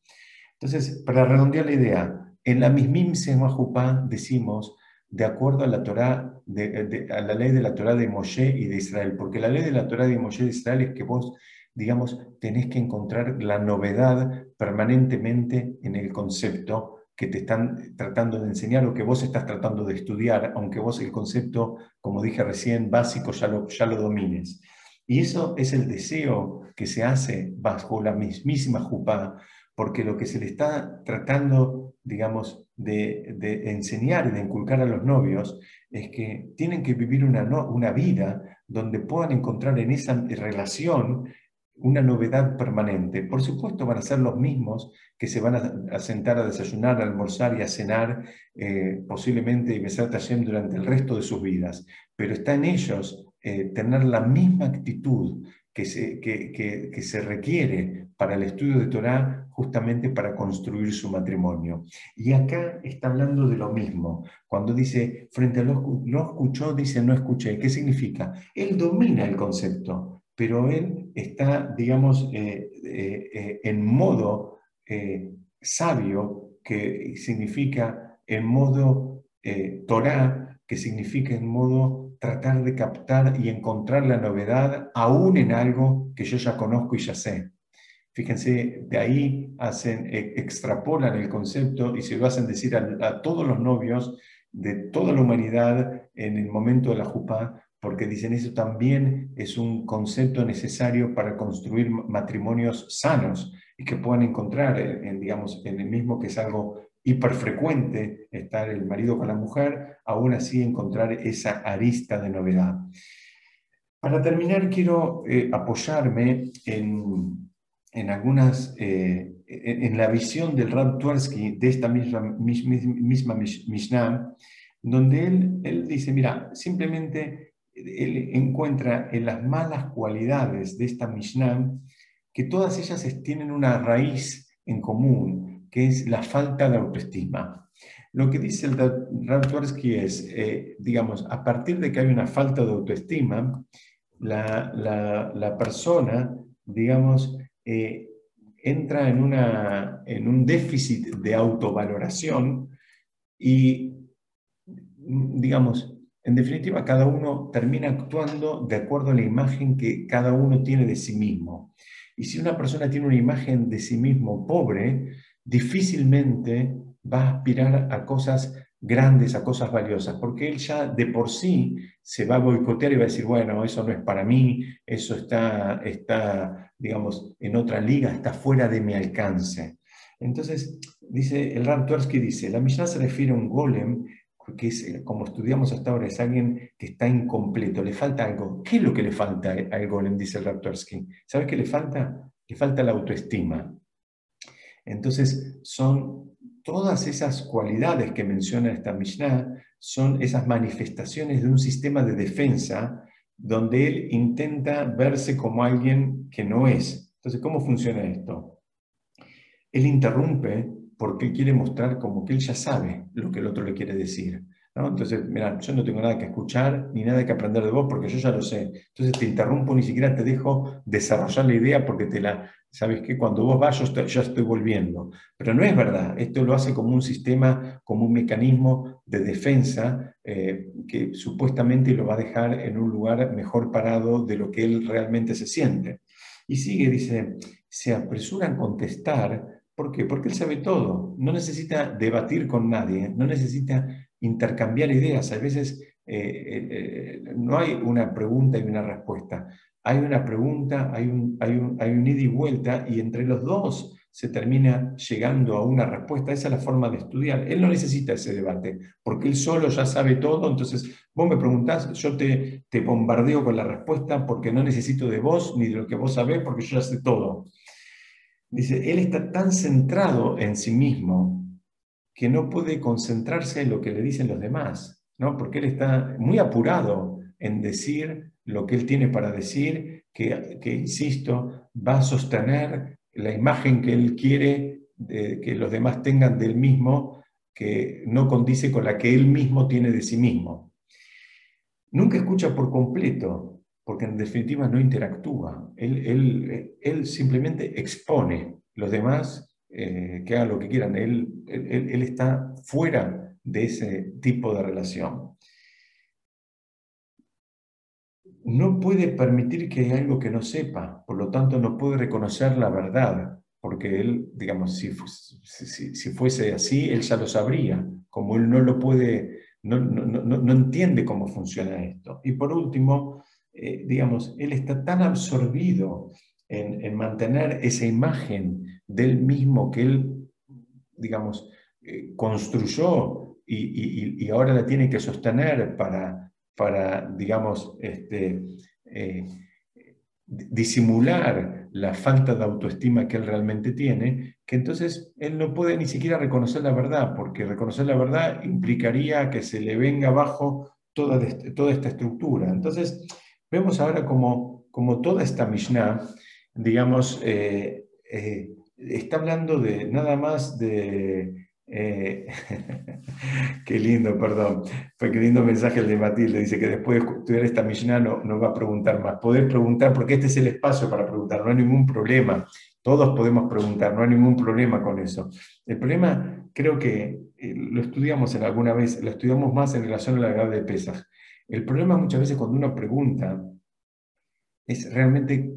Entonces, para redondear la idea, en la mismísima Semajupá decimos, de acuerdo a la Torah, a la ley de la Torah de Moshe y de Israel, porque la ley de la Torah de Moshe y de Israel es que vos digamos, tenés que encontrar la novedad permanentemente en el concepto que te están tratando de enseñar o que vos estás tratando de estudiar, aunque vos el concepto, como dije recién, básico ya lo, ya lo domines. Y eso es el deseo que se hace bajo la mismísima jupá, porque lo que se le está tratando, digamos, de, de, enseñar y de inculcar a los novios es que tienen que vivir una, una vida donde puedan encontrar en esa relación una novedad permanente. Por supuesto van a ser los mismos que se van a, sentar a desayunar, a almorzar y a cenar, eh, posiblemente y besar Tashem durante el resto de sus vidas, pero está en ellos eh, tener la misma actitud que se, que, que, se requiere para el estudio de Torah justamente para construir su matrimonio. Y acá está hablando de lo mismo. Cuando dice, frente a lo, lo escuchó, dice no escuché. ¿Qué significa? Él domina el concepto, pero él está, digamos, eh, eh, eh, en modo sabio, que significa en modo Torah, que significa en modo tratar de captar y encontrar la novedad aún en algo que yo ya conozco y ya sé. Fíjense, de ahí hacen, extrapolan el concepto y se lo hacen decir a, a todos los novios de toda la humanidad en el momento de la jupá, porque dicen eso también es un concepto necesario para construir matrimonios sanos y que puedan encontrar, en, digamos, en el mismo que es algo hiperfrecuente estar el marido con la mujer, aún así encontrar esa arista de novedad. Para terminar, quiero eh, apoyarme en, en algunas, eh, en, la visión del Rab Tversky de esta misma, misma Mishnah, donde él, él dice, mira, simplemente él encuentra en las malas cualidades de esta Mishnah que todas ellas tienen una raíz en común, que es la falta de autoestima. Lo que dice el Rav es, eh, digamos, a partir de que hay una falta de autoestima, la, persona, digamos, eh, entra en, una, en un déficit de autovaloración y, digamos, en definitiva, cada uno termina actuando de acuerdo a la imagen que cada uno tiene de sí mismo. Y si una persona tiene una imagen de sí mismo pobre, difícilmente va a aspirar a cosas grandes, a cosas valiosas, porque él ya de por sí se va a boicotear y va a decir, bueno, eso no es para mí, eso está, está digamos, en otra liga, está fuera de mi alcance. Entonces, dice el Ram dice, la Mishnah se refiere a un golem que es, eh, como estudiamos hasta ahora, es alguien que está incompleto, le falta algo. ¿Qué es lo que le falta al golem? Dice el Raptorsky. ¿Sabes qué le falta? Le falta la autoestima. Entonces, son todas esas cualidades que menciona esta Mishnah, son esas manifestaciones de un sistema de defensa donde él intenta verse como alguien que no es. Entonces, ¿cómo funciona esto? Él interrumpe porque él quiere mostrar como que él ya sabe lo que el otro le quiere decir. Entonces, mira, yo no tengo nada que escuchar ni nada que aprender de vos porque yo ya lo sé. Entonces te interrumpo, ni siquiera te dejo desarrollar la idea porque te la, ¿sabes qué? Cuando vos vas, yo estoy, estoy volviendo. Pero no es verdad, esto lo hace como un sistema, como un mecanismo de defensa eh, que supuestamente lo va a dejar en un lugar mejor parado de lo que él realmente se siente. Y sigue, dice, se apresuran a contestar ¿Por qué? Porque él sabe todo, no necesita debatir con nadie, no necesita intercambiar ideas. A veces eh, eh, eh, no hay una pregunta y una respuesta. Hay una pregunta, hay un, hay, un, hay un ida y vuelta y entre los dos se termina llegando a una respuesta. Esa es la forma de estudiar. Él no necesita ese debate, porque él solo ya sabe todo, entonces vos me preguntás, yo te, te bombardeo con la respuesta porque no necesito de vos ni de lo que vos sabés, porque yo ya sé todo. Dice, él está tan centrado en sí mismo que no puede concentrarse en lo que le dicen los demás, ¿no? porque él está muy apurado en decir lo que él tiene para decir, que, que insisto, va a sostener la imagen que él quiere que los demás tengan del mismo, que no condice con la que él mismo tiene de sí mismo. Nunca escucha por completo, porque en definitiva no interactúa. Él, él, simplemente expone. Los demás eh, que hagan lo que quieran. Él, él, está fuera de ese tipo de relación. No puede permitir que haya algo que no sepa, por lo tanto no puede reconocer la verdad, porque él, digamos, si, si, si fuese así, él ya lo sabría. Como él no lo puede, no, no, no, no entiende cómo funciona esto. Y por último, eh, digamos, él está tan absorbido en, mantener esa imagen del mismo que él, digamos, eh, construyó y, ahora la tiene que sostener para, para digamos, este, eh, disimular la falta de autoestima que él realmente tiene, que entonces él no puede ni siquiera reconocer la verdad, porque reconocer la verdad implicaría que se le venga abajo toda, toda esta estructura. Entonces, Vemos ahora como, como toda esta Mishnah, digamos, eh, eh, está hablando de nada más de... Eh, (laughs) qué lindo, perdón. Fue qué lindo mensaje el de Matilde. Dice que después de estudiar esta Mishnah no, no va a preguntar más. Poder preguntar, porque este es el espacio para preguntar, no hay ningún problema. Todos podemos preguntar, no hay ningún problema con eso. El problema, creo que lo estudiamos en alguna vez, lo estudiamos más en relación a la edad de Pesaj. El problema muchas veces cuando uno pregunta es realmente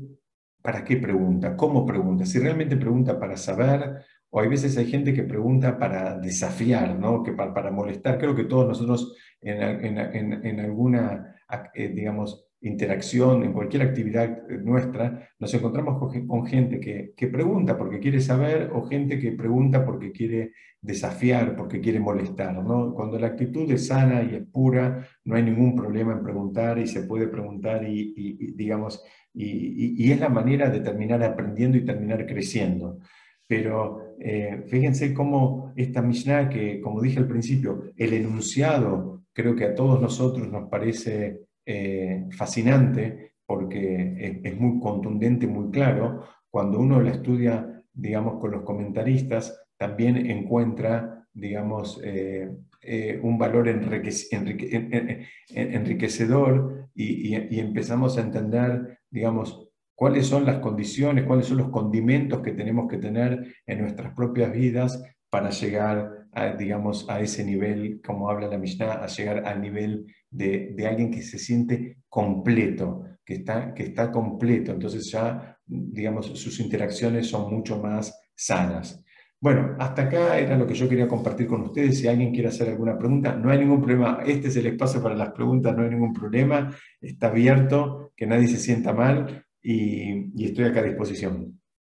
para qué pregunta, cómo pregunta, si realmente pregunta para saber o hay veces hay gente que pregunta para desafiar, ¿no? que para, molestar. Creo que todos nosotros en, en, en, alguna, eh, digamos, interacción, en cualquier actividad nuestra, nos encontramos con, gente que, pregunta porque quiere saber o gente que pregunta porque quiere desafiar, porque quiere molestar. ¿no? Cuando la actitud es sana y es pura, no hay ningún problema en preguntar y se puede preguntar y, digamos, y, y, es la manera de terminar aprendiendo y terminar creciendo. Pero eh, fíjense cómo esta Mishnah, que como dije al principio, el enunciado creo que a todos nosotros nos parece eh, fascinante porque es, muy contundente, muy claro. Cuando uno la estudia, digamos, con los comentaristas, también encuentra, digamos, eh, eh, un valor enriquecedor y, y, empezamos a entender, digamos, cuáles son las condiciones, cuáles son los condimentos que tenemos que tener en nuestras propias vidas para llegar, digamos, a ese nivel, como habla la Mishnah, a llegar al nivel de, alguien que se siente completo, que está, que está completo. Entonces ya, digamos, sus interacciones son mucho más sanas. Bueno, hasta acá era lo que yo quería compartir con ustedes. Si alguien quiere hacer alguna pregunta, no hay ningún problema. Este es el espacio para las preguntas, no hay ningún problema. Está abierto, que nadie se sienta mal y, y estoy acá a disposición.